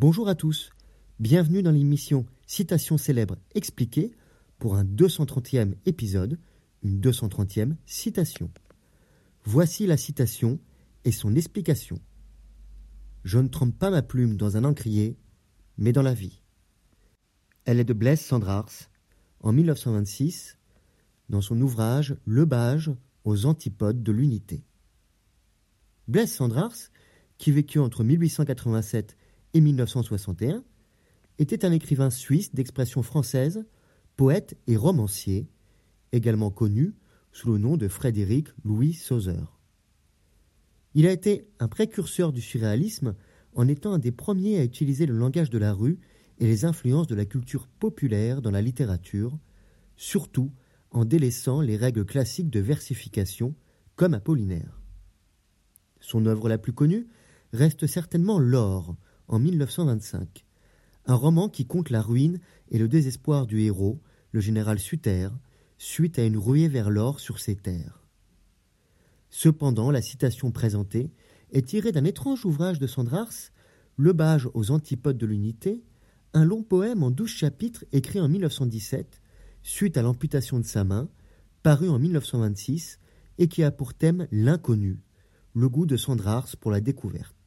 Bonjour à tous, bienvenue dans l'émission Citation célèbre expliquée pour un 230e épisode, une 230e citation. Voici la citation et son explication. Je ne trempe pas ma plume dans un encrier, mais dans la vie. Elle est de Blaise Sandrars, en 1926, dans son ouvrage Le Bage aux antipodes de l'unité. Blaise Sandrars, qui vécut entre 1887 et 1961, était un écrivain suisse d'expression française, poète et romancier, également connu sous le nom de Frédéric Louis Sauzer. Il a été un précurseur du surréalisme en étant un des premiers à utiliser le langage de la rue et les influences de la culture populaire dans la littérature, surtout en délaissant les règles classiques de versification comme Apollinaire. Son œuvre la plus connue reste certainement L'Or, en 1925, un roman qui compte la ruine et le désespoir du héros, le général Suter, suite à une ruée vers l'or sur ses terres. Cependant, la citation présentée est tirée d'un étrange ouvrage de Sandrars, Le Bage aux antipodes de l'unité, un long poème en douze chapitres écrit en 1917, suite à l'amputation de sa main, paru en 1926 et qui a pour thème l'inconnu, le goût de Sandrars pour la découverte.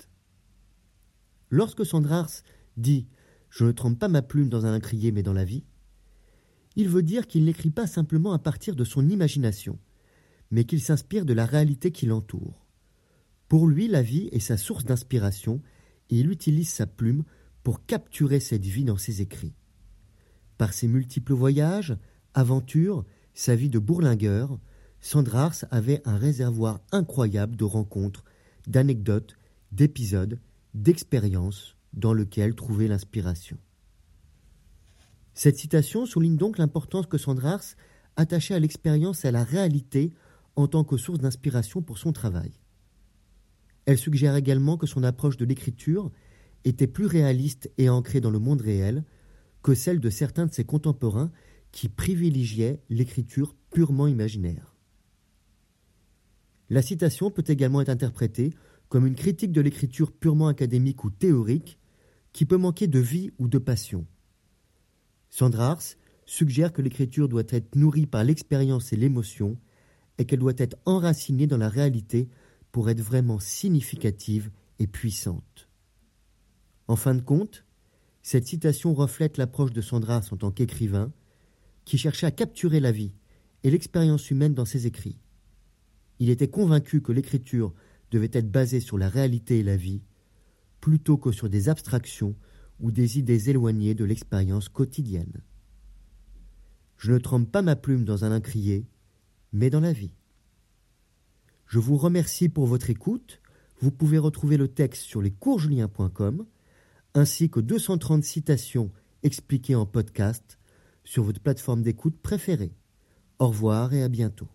Lorsque Sandrars dit Je ne trempe pas ma plume dans un crier mais dans la vie, il veut dire qu'il n'écrit pas simplement à partir de son imagination, mais qu'il s'inspire de la réalité qui l'entoure. Pour lui, la vie est sa source d'inspiration et il utilise sa plume pour capturer cette vie dans ses écrits. Par ses multiples voyages, aventures, sa vie de bourlingueur, Sandrars avait un réservoir incroyable de rencontres, d'anecdotes, d'épisodes d'expérience dans lequel trouver l'inspiration. Cette citation souligne donc l'importance que Sandrars attachait à l'expérience et à la réalité en tant que source d'inspiration pour son travail. Elle suggère également que son approche de l'écriture était plus réaliste et ancrée dans le monde réel que celle de certains de ses contemporains qui privilégiaient l'écriture purement imaginaire. La citation peut également être interprétée comme une critique de l'écriture purement académique ou théorique qui peut manquer de vie ou de passion. Sandrars suggère que l'écriture doit être nourrie par l'expérience et l'émotion et qu'elle doit être enracinée dans la réalité pour être vraiment significative et puissante. En fin de compte, cette citation reflète l'approche de Sandrars en tant qu'écrivain, qui cherchait à capturer la vie et l'expérience humaine dans ses écrits. Il était convaincu que l'écriture devait être basé sur la réalité et la vie, plutôt que sur des abstractions ou des idées éloignées de l'expérience quotidienne. Je ne trempe pas ma plume dans un incrier, mais dans la vie. Je vous remercie pour votre écoute. Vous pouvez retrouver le texte sur lescoursjulien.com ainsi que 230 citations expliquées en podcast sur votre plateforme d'écoute préférée. Au revoir et à bientôt.